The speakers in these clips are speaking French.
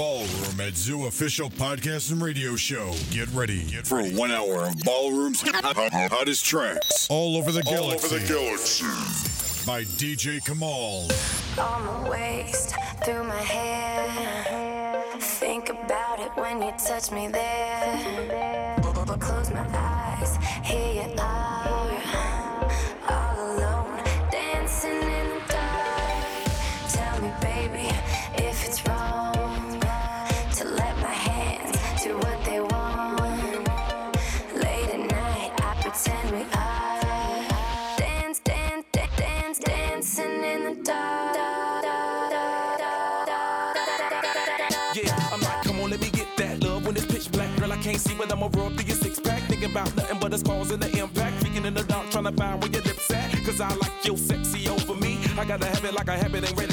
Ballroom at Zoo official podcast and radio show. Get ready Get for one hour of Ballroom's hottest tracks all over the All galaxy. over the galaxy. by DJ Kamal. on my waist, through my hair. Think about it when you touch me there. About nothing but the scars and the impact. Freaking in the dark, trying to find where your lips at. Cause I like your sexy over me. I gotta have it like I have it, ain't ready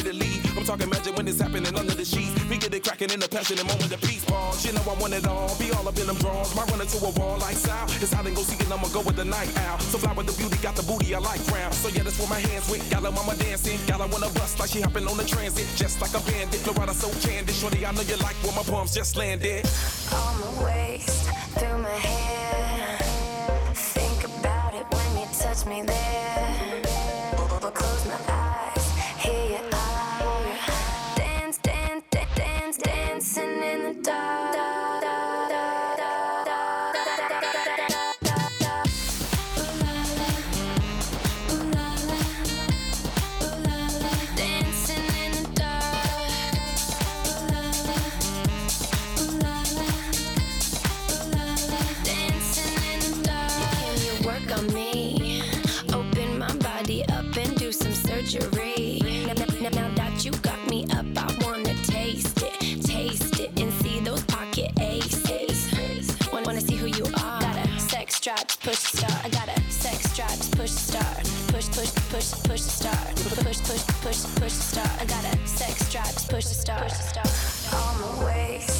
talking magic when it's happening under the sheets. We get it cracking in the passion and moment of peace. Pause. You know I want it all. Be all up in them drawers. My run into a wall like out. It's hot and go seek it, I'ma go with the night owl. So fly with the beauty, got the booty I like round. So yeah, that's where my hands went. Got a mama dancing. Got her wanna bust like she hopping on the transit. Just like a bandit. Florida so candid. Shorty, I know you like when my palms just landed. on my waist, through my hair. Think about it when you touch me there. Close my eyes, hear you are. gonna die. push, push the start. I got a sex drive, push the start. Push the way.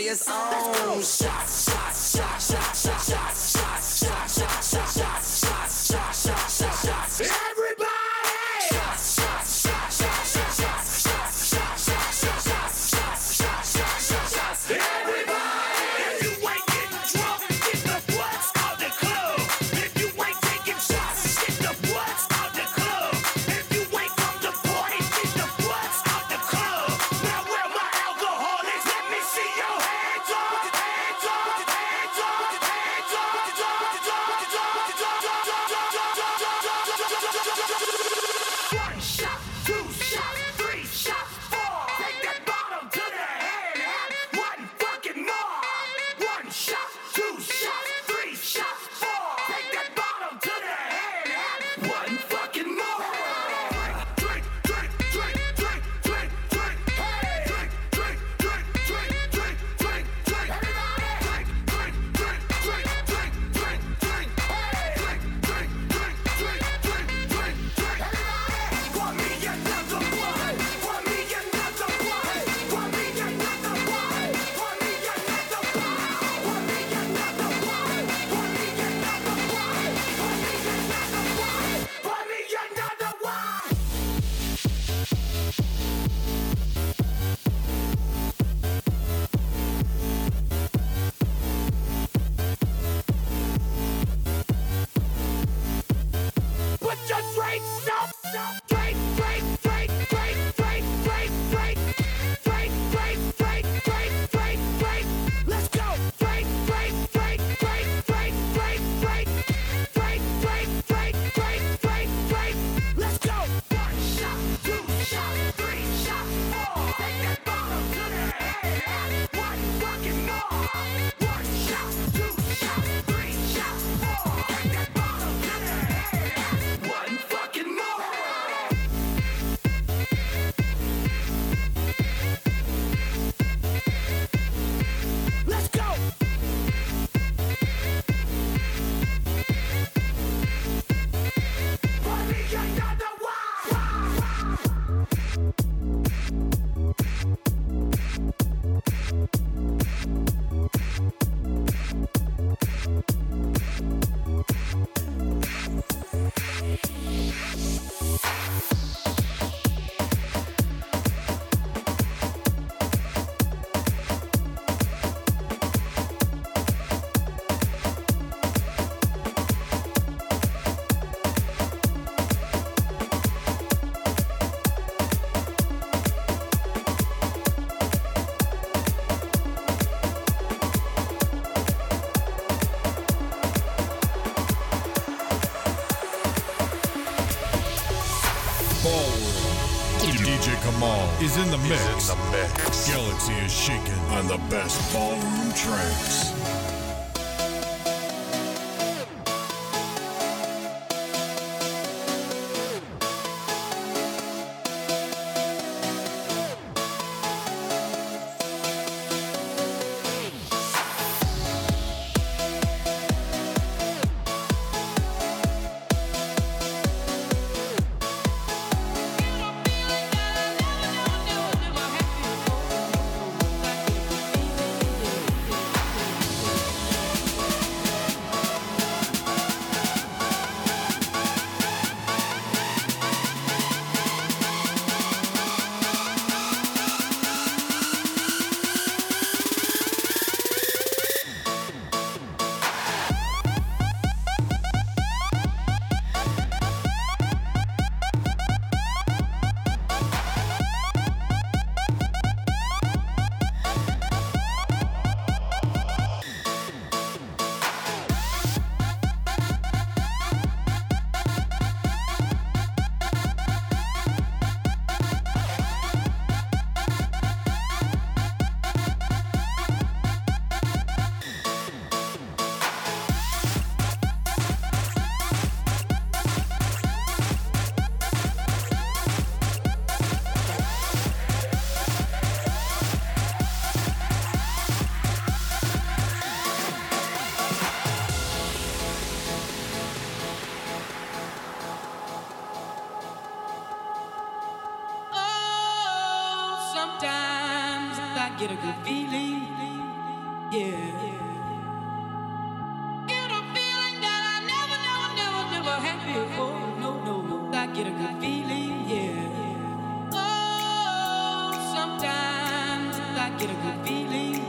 body is on. Shots. Shaken on the best ballroom tracks. Get a good feeling.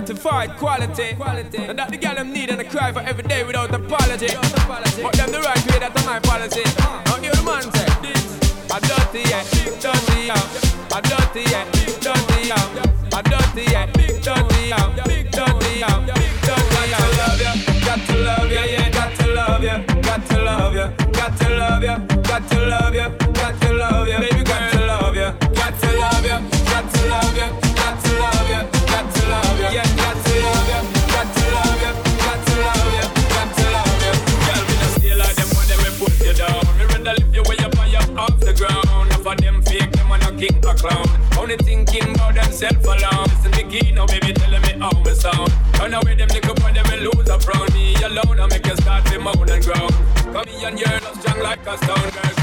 certified quality. quality. And that the girl them need and I cry for every day without apology. Without apology. But them the right way, that's my policy. Uh. Now you the man say, I dirty yeah, dirty yeah, I'm dirty yeah, dirty yeah, I'm dirty yeah, dirty yeah, dirty yeah, dirty yeah. love ya, got to love ya, yeah, got to love ya, got to love ya, got to love ya, got to love ya. And you're years, strong like a stone girl.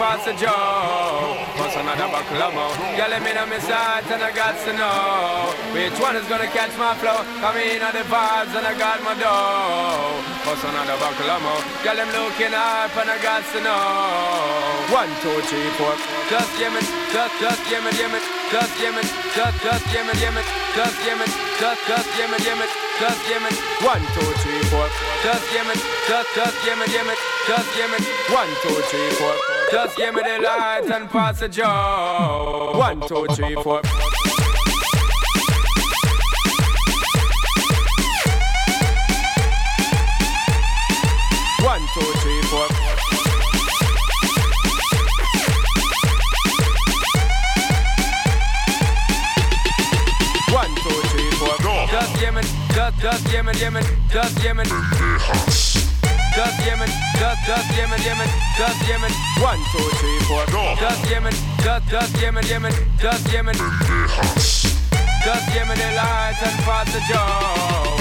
Pass the Joe. What's another buckle of more? Girl, let me know my sight and I got to know which one is gonna catch my flow. Come in on the vibes and I got my dough. What's another buckle of more? Girl, I'm looking up and I got to know. One, two, three, four. Just me, just, just give me, just me, just, just give me, just me, just, just give me, just me. One, two, three, four. Just give me, just, just give me, give me, just give me. One, two, three, four. Just give me the light and pass the joe. One, two, three, four. das Yemen, Yemen, das Yemen. Das Yemen, das, das Yemen, Yemen, das Yemen. One, two, three, four. Das Yemen, das, das Yemen, Yemen, das Yemen. Das Yemen, the lights and fast the job.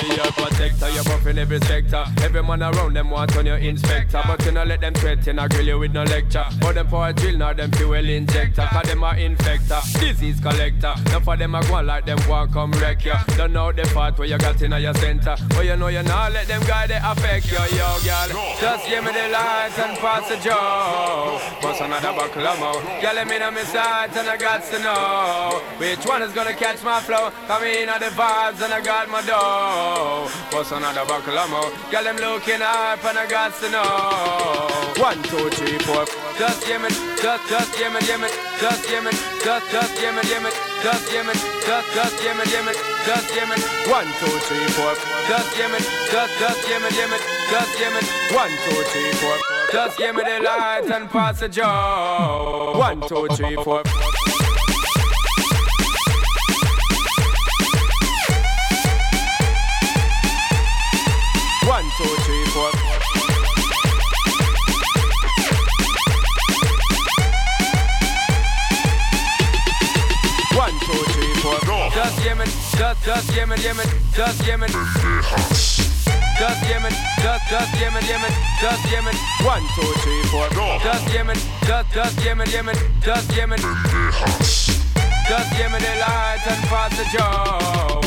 Be your protector, you're buff in every sector. Every man around them want on your inspector. But you know let them threaten, I grill you with no lecture. For them for a drill, now them fuel injector. Cause them are infector, disease collector. Now for them I go like them want come wreck you. Don't know the part where you got in your center. But you know you not let them guy they affect you, yo girl. Just give me the light and pass the joe. Bust another buckle of more. Girl, let me know my sight and I got to know which one is gonna catch my flow. Come in on the vibes and I got my dough. Bust another buckle of more. Girl, them looking up and I got to know. One, two, three, four. Just give me, just, just give me, give me, just give me, just, just give me, give me, just give me, just, just give me, give me, just give me. One, two, three, four. Just give me, just, just give me, give me, just give me. One, two, three, four. Just give me the light and pass the joe. One, two, three, four. das, das Jemen, Yemen, das Yemen. Das Yemen, das, das Jemen, Yemen, das Yemen. One, two, three, four. Das Yemen, das, das Jemen, Yemen, das Yemen. Das Yemen, der Leid, dann fasse Joe.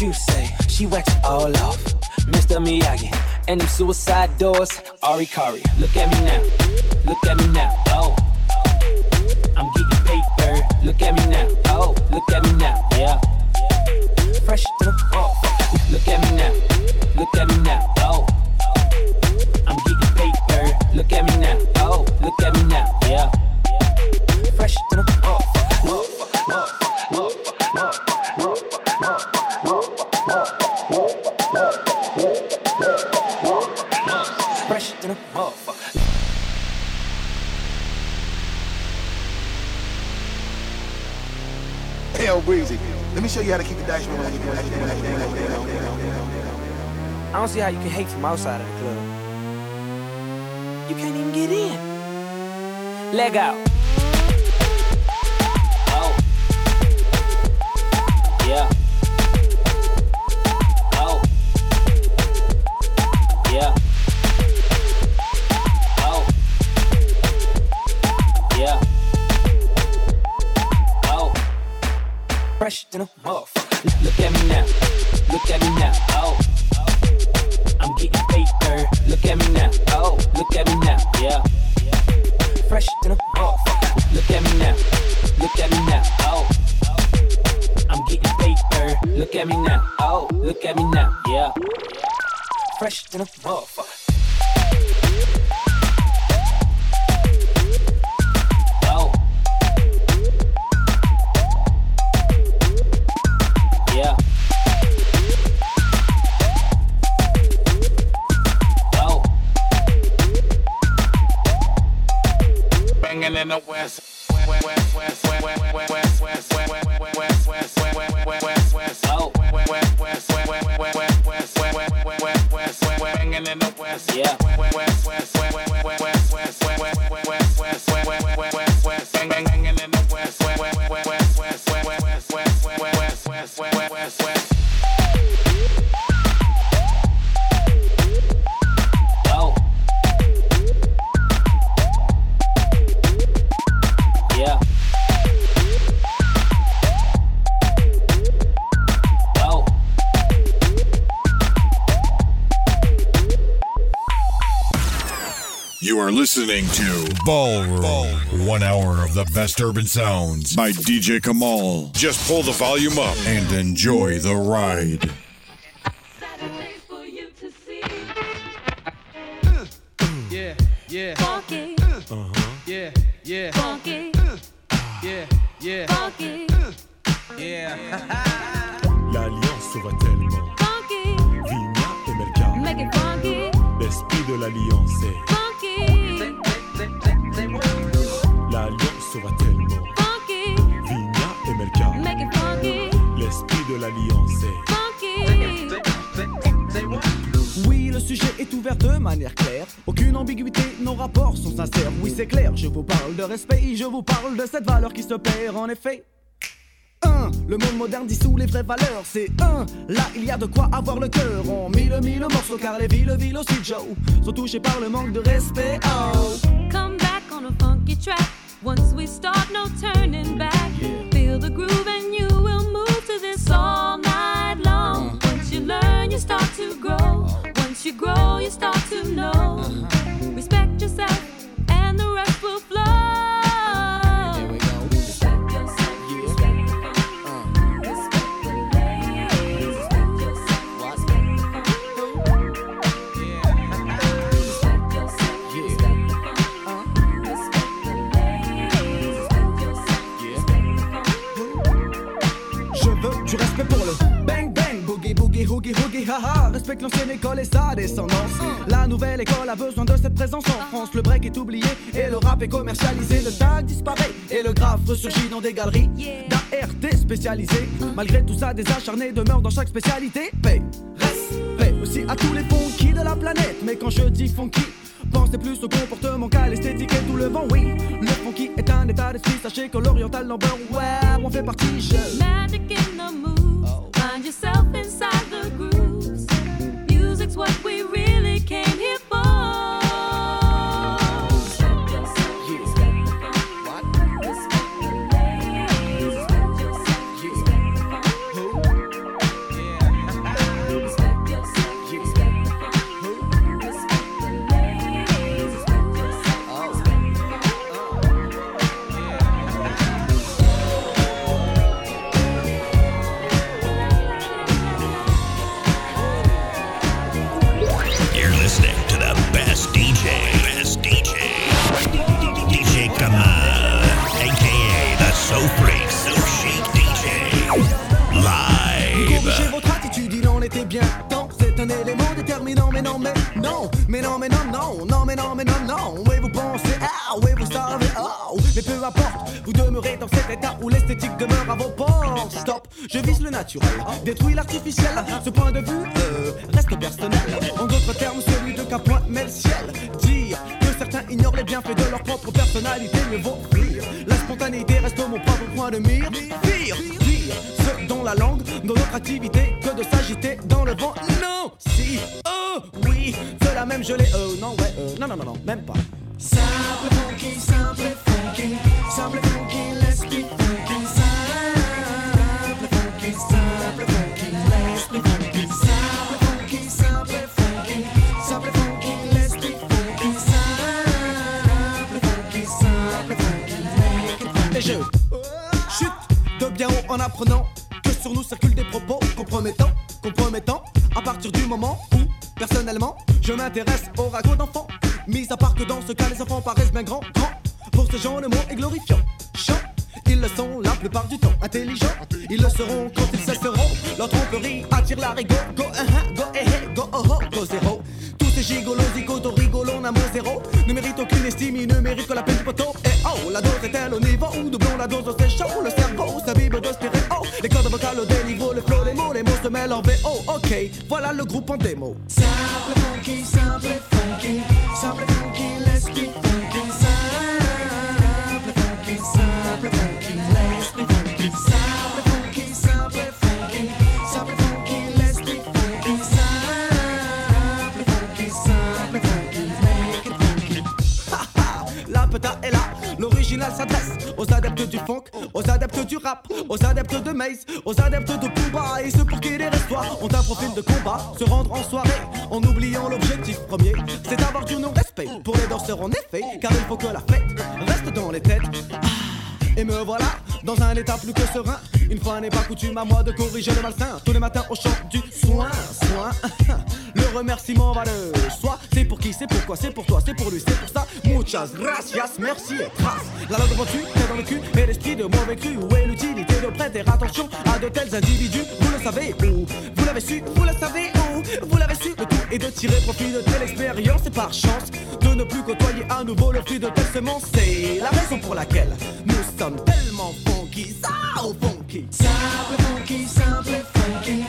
What you say? She wax it all off, Mr. Miyagi. And them suicide doors, Ari Kari. Look at me now, look at me now, oh. I'm getting paper, look at me now, oh. Look at me now, yeah. Fresh to the oh. Look at me now, look at me now, oh. I'm getting paper. Look at me now. Oh, look at me now. Yeah. Fresh to the I don't see how you can hate from outside of the club. You can't even get in. Leg out. Fresh to the motherfucker. Look at me now. Look at me now. Oh. I'm getting paper. Look at me now. Oh, look at me now. Yeah. Fresh to the motherfucker. the west. Yeah. Best urban sounds by DJ Kamal. Just pull the volume up and enjoy the ride. De l'alliance est. funky. Oui, le sujet est ouvert de manière claire. Aucune ambiguïté, nos rapports sont sincères. Oui, c'est clair, je vous parle de respect, je vous parle de cette valeur qui se perd en effet. 1. Le monde moderne dissout les vraies valeurs. C'est 1. Là, il y a de quoi avoir le cœur. On mille mille morceaux car les villes, villes aussi, Joe, sont touchées par le manque de respect. Oh. Come back on a funky track. Once we start, no turning back. Feel the groove and you to this all night long. Once you learn, you start to grow. Once you grow, you start to know. Respect yourself, and the rest will boogie, hoogie hoogie, haha. Respecte l'ancienne école et sa descendance. La nouvelle école a besoin de cette présence en France. Le break est oublié et le rap est commercialisé. Le tag disparaît et le graphe ressurgit dans des galeries d'ART spécialisées. Malgré tout ça, des acharnés demeurent dans chaque spécialité. Paix, respect aussi à tous les funky de la planète. Mais quand je dis funky, Pensez plus au comportement qu'à l'esthétique et tout le vent, oui. Le funky est un état d'esprit, sachez que l'oriental number, ouais, on fait partie, je. Magic in the moves. Find yourself inside the grooves. Naturel, détruis l'artificiel. Ce point de vue la dose est-elle au niveau où doublons la dose, c'est chaud. Le cerveau s'abîme de stéréo. Les cordes vocales au déniveau, le flow, les mots, les mots se mêlent en VO. Ok, voilà le groupe en démo. Simple funky, simple funky, simple funky, aux adeptes du funk, aux adeptes du rap, aux adeptes de Maze, aux adeptes de Pooba et ceux pour qui les restoirs ont un profil de combat. Se rendre en soirée en oubliant l'objectif premier, c'est avoir du non-respect pour les danseurs en effet, car il faut que la fête reste dans les têtes. Ah, Et me voilà dans un état plus que serein. Une fois n'est pas coutume à moi de corriger le malsain. Tous les matins au chant du soin, soin. Le remerciement va de soi. Pour qui, c'est pourquoi, c'est pour toi, c'est pour lui, c'est pour ça. Muchas gracias, merci et trace. La langue devant tu, t'es dans le cul, mais l'esprit de mauvais cru. Où est l'utilité de prêter attention à de tels individus? Vous le savez où? Vous l'avez su, vous le savez où? Vous l'avez su, le tout est de tirer profit de telle expérience et par chance de ne plus côtoyer à nouveau le fruit de telle semence. C'est la raison pour laquelle nous sommes tellement funky, ça au funky, simple funky, simple funky,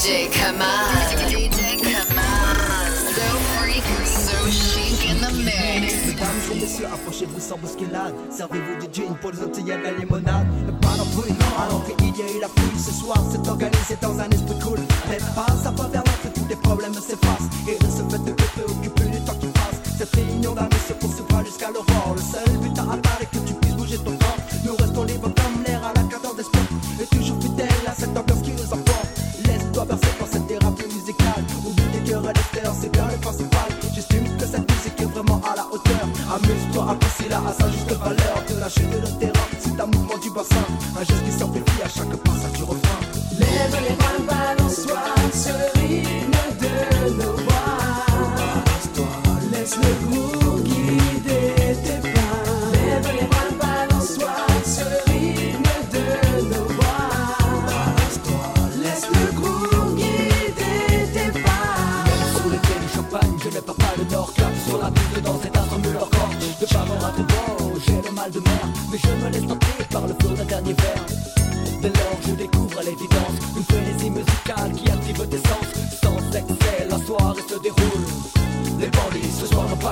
DJ Kamal. DJ Kamal. So freak, so chic in the mix. Mesdames et messieurs, approchez-vous sans bousculade. Servez-vous du gin pour les autres, il y a de la limonade. Le pas d'embrouille, à l'entrée il y a eu la fouille. Ce soir, c'est organisé dans un esprit cool. Mais passe à pas vers l'entrée, tous les problèmes s'effacent. Et de ce fait de te préoccuper du temps qui passe. Cette réunion d'amis se poursuivra jusqu'à l'aurore. Le seul but à atteindre est que tu puisses bouger ton corps. Nous restons libres comme l'air à la cadence des sports. Et toujours fidèles à cette ambiance qui nous emporte. Bercer par cette thérapie musicale. Oublie tes cœurs et l'estère, c'est bien le principal. J'estime que cette musique est vraiment à la hauteur. Amuse-toi, apprécie-la à sa juste valeur. De lâcher de le terrain, c'est un mouvement du bassin. Un geste qui s'amplifie à chaque passage du refrain. Lève les mains, balance-toi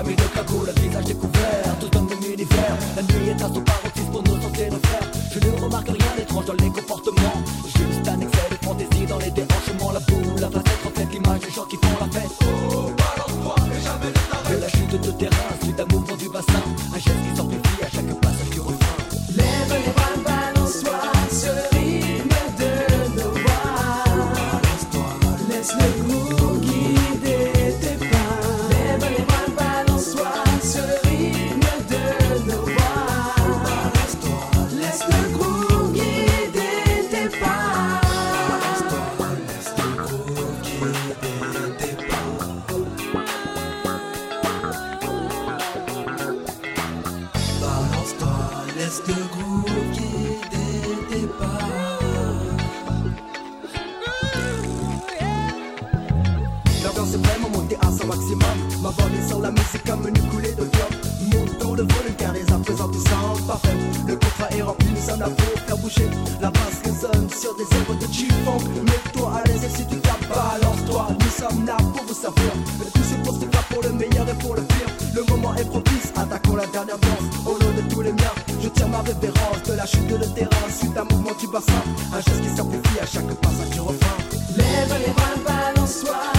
mis de cagoule, le visage découvert, tout dans le même univers. La nuit est à son paroxysme pour nous sentir nos frères. Je ne remarque rien d'étrange dans les comportements. Juste un excès de fantaisie dans les déhanchements. La boule, la facette reflète l'image des gens qui font la fête. La basse résonne sur des œuvres de G-Funk. Mets-toi à l'aise et si tu tapes, balance-toi. Nous sommes là pour vous servir. Tout se pour se faire pour le meilleur et pour le pire. Le moment est propice, attaquons la dernière danse. Au nom de tous les miens, je tiens ma révérence. De la chute de terrain, suite à un mouvement du bassin. Un geste qui s'amplifie à chaque passage du refrain. Lève les bras, balance-toi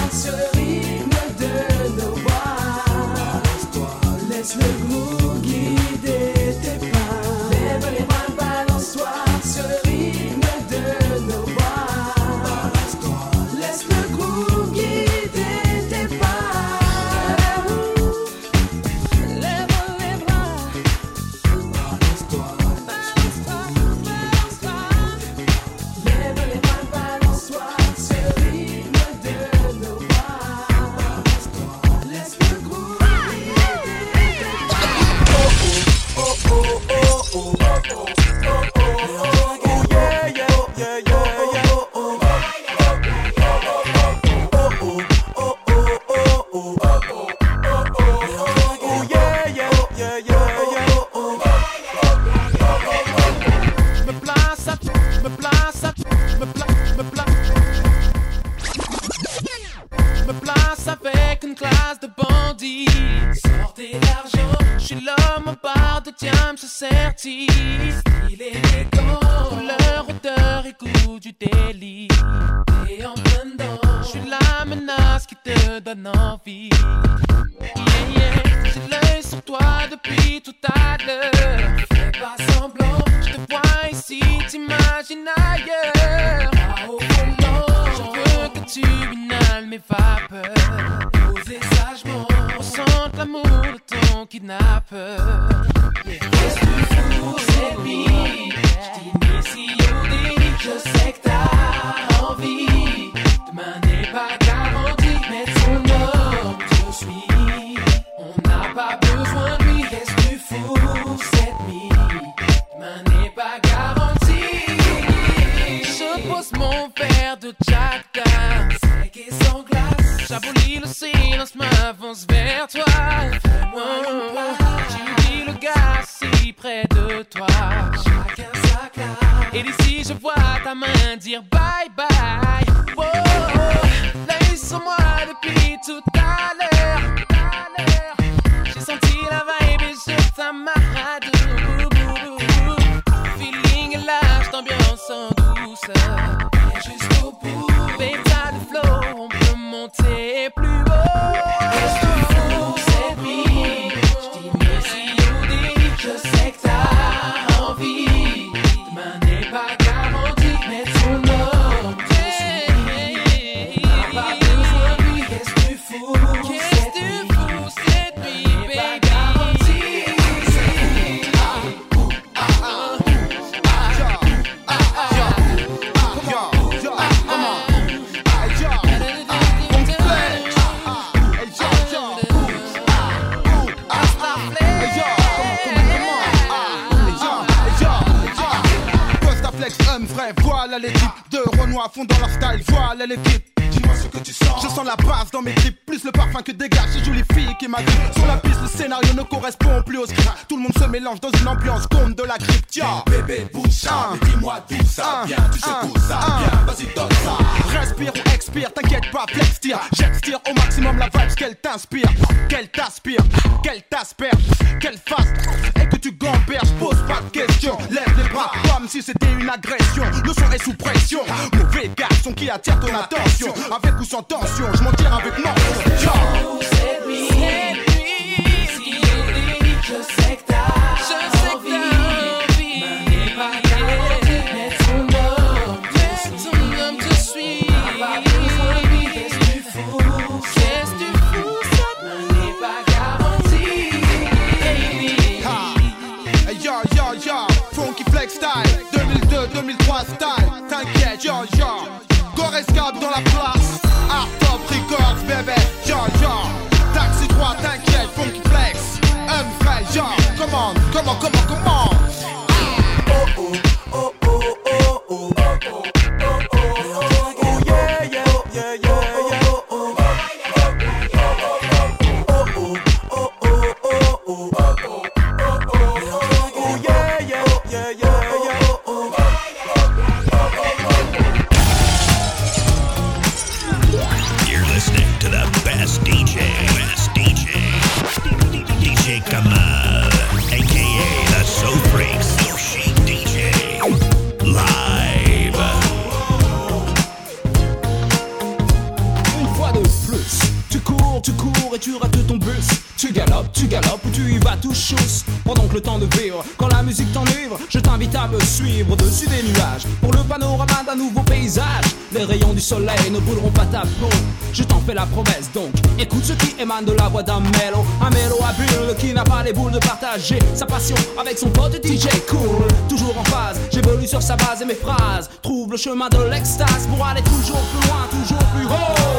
certifie. Style élégant, couleur, odeur et goût du délit. Te donne envie. Yeah, yeah, j'ai l'œil sur toi depuis tout à l'heure. Fais pas semblant, je te vois ici, t'imagines ailleurs. Je veux que tu inhales mes vapeurs. Posez sagement, ressente l'amour de ton kidnappeur. Qu'est-ce que cette nuit? Je t'initie au délit, je sais que t'as envie. M'avance vers toi. J'oublie le gars si près de toi. Chacun sa. Et d'ici, je vois ta main dire bye. Dis-moi ce que tu sens. Je sens la base dans mes tripes, plus le parfum que dégage ces jolies filles qui m'agrippent. Sur la piste, le scénario ne correspond plus au script. Tout le monde se mélange dans une ambiance comme de la grippe. Tiens, bébé, bouge ça, dis-moi d'où ça. Tu sais d'où ça vas-y, donne ça. Respire ou expire, t'inquiète pas, flex tire. J'extire au maximum la vibe qu'elle t'inspire, qu'elle t'aspire, qu'elle t'asperge, qu'elle fasse et que tu gamberges. Pose pas de questions, lève les bras comme si c'était une agression. Le son est sous pression, mauvais garçon qui attire ton attention. Avec ou sans tension, je m'en tire avec mon dans la place. Art Top Records, bébé, yo yo. Taxi 3, t'inquiète, funky flex. Un vrai, comment, comment, comment, comment. Yeah. Les rayons du soleil ne brûleront pas ta peau. Je t'en fais la promesse donc. Écoute ce qui émane de la voix d'un mélo. Un habile qui n'a pas les boules de partager sa passion avec son pote DJ Cool. Toujours en phase, j'évolue sur sa base et mes phrases. Trouve le chemin de l'extase pour aller toujours plus loin, toujours plus haut.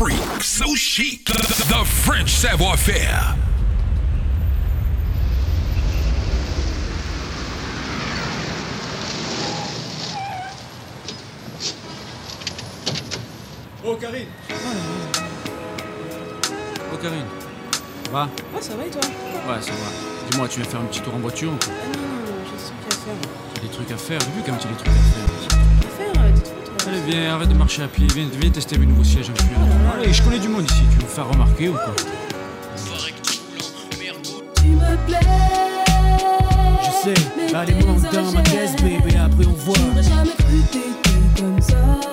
freak, so chic. The, the- the French savoir-faire. Oh Karine Oh Karine Va Ah, ça va et toi? Ouais, ça va. Dis-moi, tu viens faire un petit tour en voiture ou quoi? Ah non, non, j'ai à faire. Des trucs à faire, j'ai vu comme tu as des trucs à faire. Allez, viens, arrête de marcher à pied, viens, viens tester mes nouveaux sièges en cuir. Allez, je connais du monde ici, tu veux me faire remarquer ou quoi? Tu me plais. Je sais, allez, monte dans ma caisse, bébé, après on voit. J'aurais jamais cru t'étais comme ça.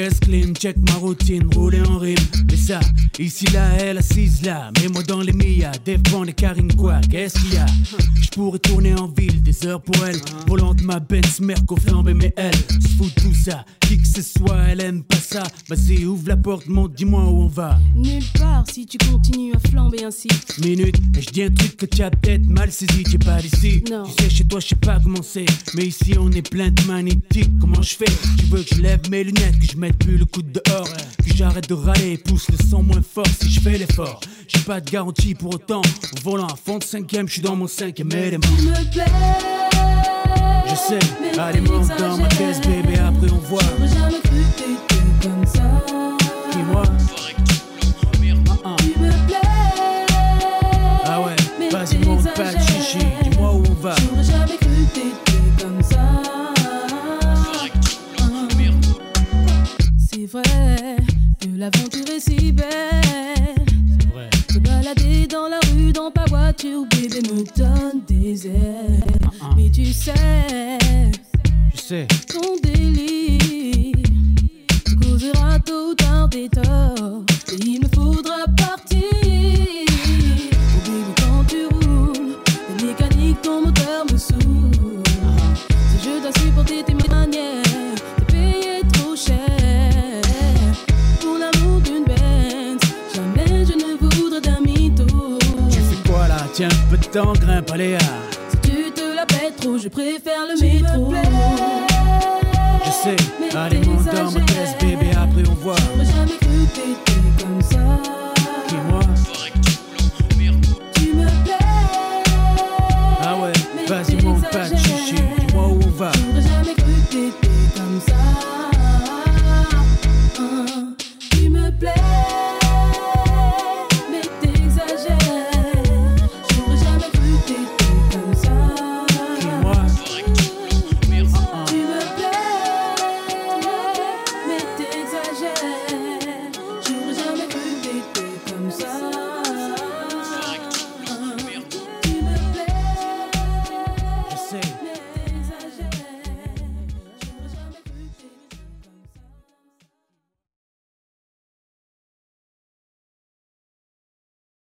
Caisse clean, check ma routine, rouler en rime. Mais ça, ici là, elle assise là, mets-moi dans les Mia, défend les carines quoi, qu'est-ce qu'il y a? Je pourrais tourner en ville, des heures pour elle, volante ma Benz, Merco flambé, mais elle se fout de tout ça, qui que ce soit, elle aime pas ça. Vas-y, ouvre la porte, monte, dis-moi où on va. Nulle part si tu continues à flamber ainsi. Minute, et je dis un truc que tu as peut-être mal saisi, t'es pas d'ici. Non. Tu sais, chez toi, je sais pas comment c'est. Mais ici, on est plein de magnétiques. Comment je fais? Tu veux que je lève mes lunettes, que je mette plus le coude dehors, que j'arrête de râler, pousse le sang moins fort si je fais l'effort. J'ai pas de garantie pour autant. Au volant à fond de cinquième, je suis dans mon cinquième élément. Me plais. Je sais, allez monte dans ma caisse bébé, après on voit.